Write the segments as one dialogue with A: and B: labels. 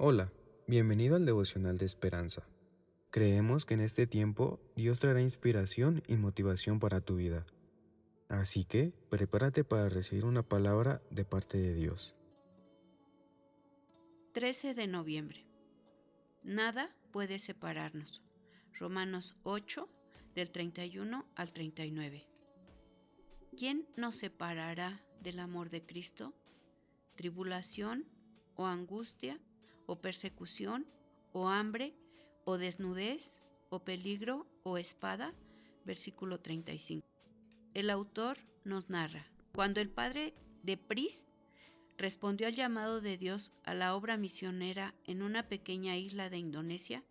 A: Hola, bienvenido al devocional de esperanza. Creemos que en este tiempo Dios traerá inspiración y motivación para tu vida. Así que prepárate para recibir una palabra de parte de Dios.
B: 13 de noviembre. Nada puede separarnos. Romanos 8, del 31 al 39. ¿Quién nos separará del amor de Cristo? ¿Tribulación o angustia o persecución o hambre o desnudez o peligro o espada? Versículo 35. El autor nos narra, cuando el padre de Pris respondió al llamado de Dios a la obra misionera en una pequeña isla de Indonesia,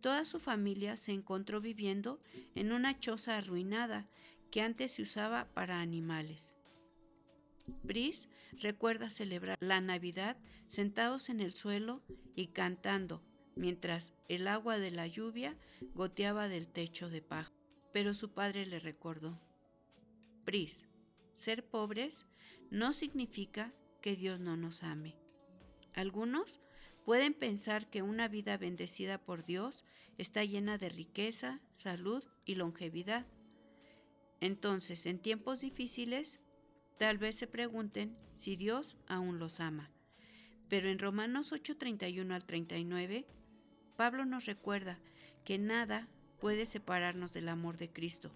B: toda su familia se encontró viviendo en una choza arruinada que antes se usaba para animales. Brice recuerda celebrar la Navidad sentados en el suelo y cantando, mientras el agua de la lluvia goteaba del techo de paja. Pero su padre le recordó, Brice, ser pobres no significa que Dios no nos ame. Algunos pueden pensar que una vida bendecida por Dios está llena de riqueza, salud y longevidad. Entonces, en tiempos difíciles, tal vez se pregunten si Dios aún los ama. Pero en Romanos 8:31 al 39, Pablo nos recuerda que nada puede separarnos del amor de Cristo,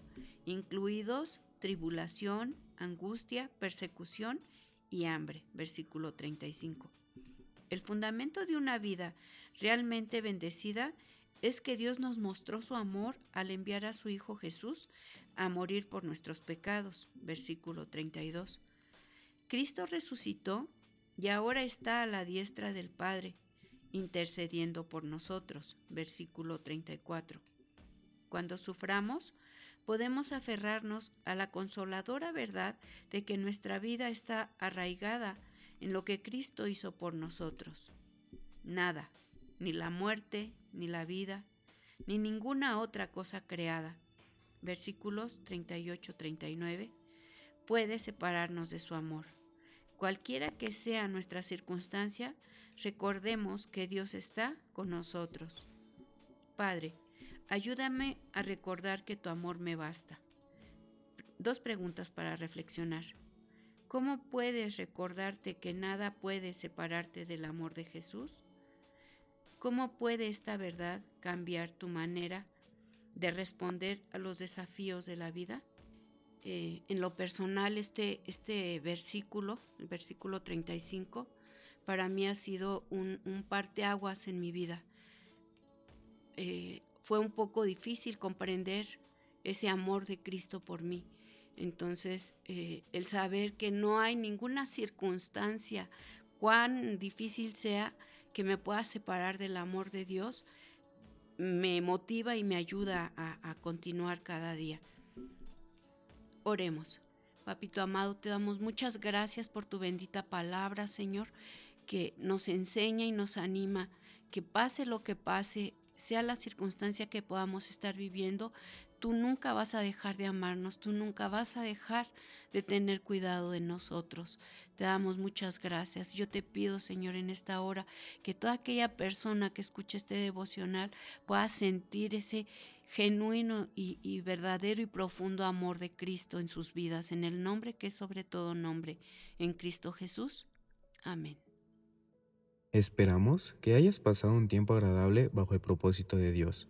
B: incluidos tribulación, angustia, persecución y hambre. Versículo 35. El fundamento de una vida realmente bendecida es que Dios nos mostró su amor al enviar a su Hijo Jesús a morir por nuestros pecados. Versículo 32. Cristo resucitó y ahora está a la diestra del Padre, intercediendo por nosotros. Versículo 34. Cuando suframos, podemos aferrarnos a la consoladora verdad de que nuestra vida está arraigada en lo que Cristo hizo por nosotros. Nada, ni la muerte, ni la vida, ni ninguna otra cosa creada, versículos 38-39, puede separarnos de su amor. Cualquiera que sea nuestra circunstancia, recordemos que Dios está con nosotros. Padre, ayúdame a recordar que tu amor me basta. Dos preguntas para reflexionar. ¿Cómo puedes recordarte que nada puede separarte del amor de Jesús? ¿Cómo puede esta verdad cambiar tu manera de responder a los desafíos de la vida? Eh, en lo personal, este, este versículo, el versículo 35, para mí ha sido un, un parteaguas en mi vida. Eh, fue un poco difícil comprender ese amor de Cristo por mí. Entonces, eh, el saber que no hay ninguna circunstancia, cuán difícil sea, que me pueda separar del amor de Dios, me motiva y me ayuda a, a continuar cada día. Oremos. Papito amado, te damos muchas gracias por tu bendita palabra, Señor, que nos enseña y nos anima, que pase lo que pase, sea la circunstancia que podamos estar viviendo, tú nunca vas a dejar de amarnos, tú nunca vas a dejar de tener cuidado de nosotros. Te damos muchas gracias. Yo te pido, Señor, en esta hora, que toda aquella persona que escuche este devocional pueda sentir ese genuino y, verdadero y profundo amor de Cristo en sus vidas, en el nombre que es sobre todo nombre, en Cristo Jesús. Amén.
A: Esperamos que hayas pasado un tiempo agradable bajo el propósito de Dios.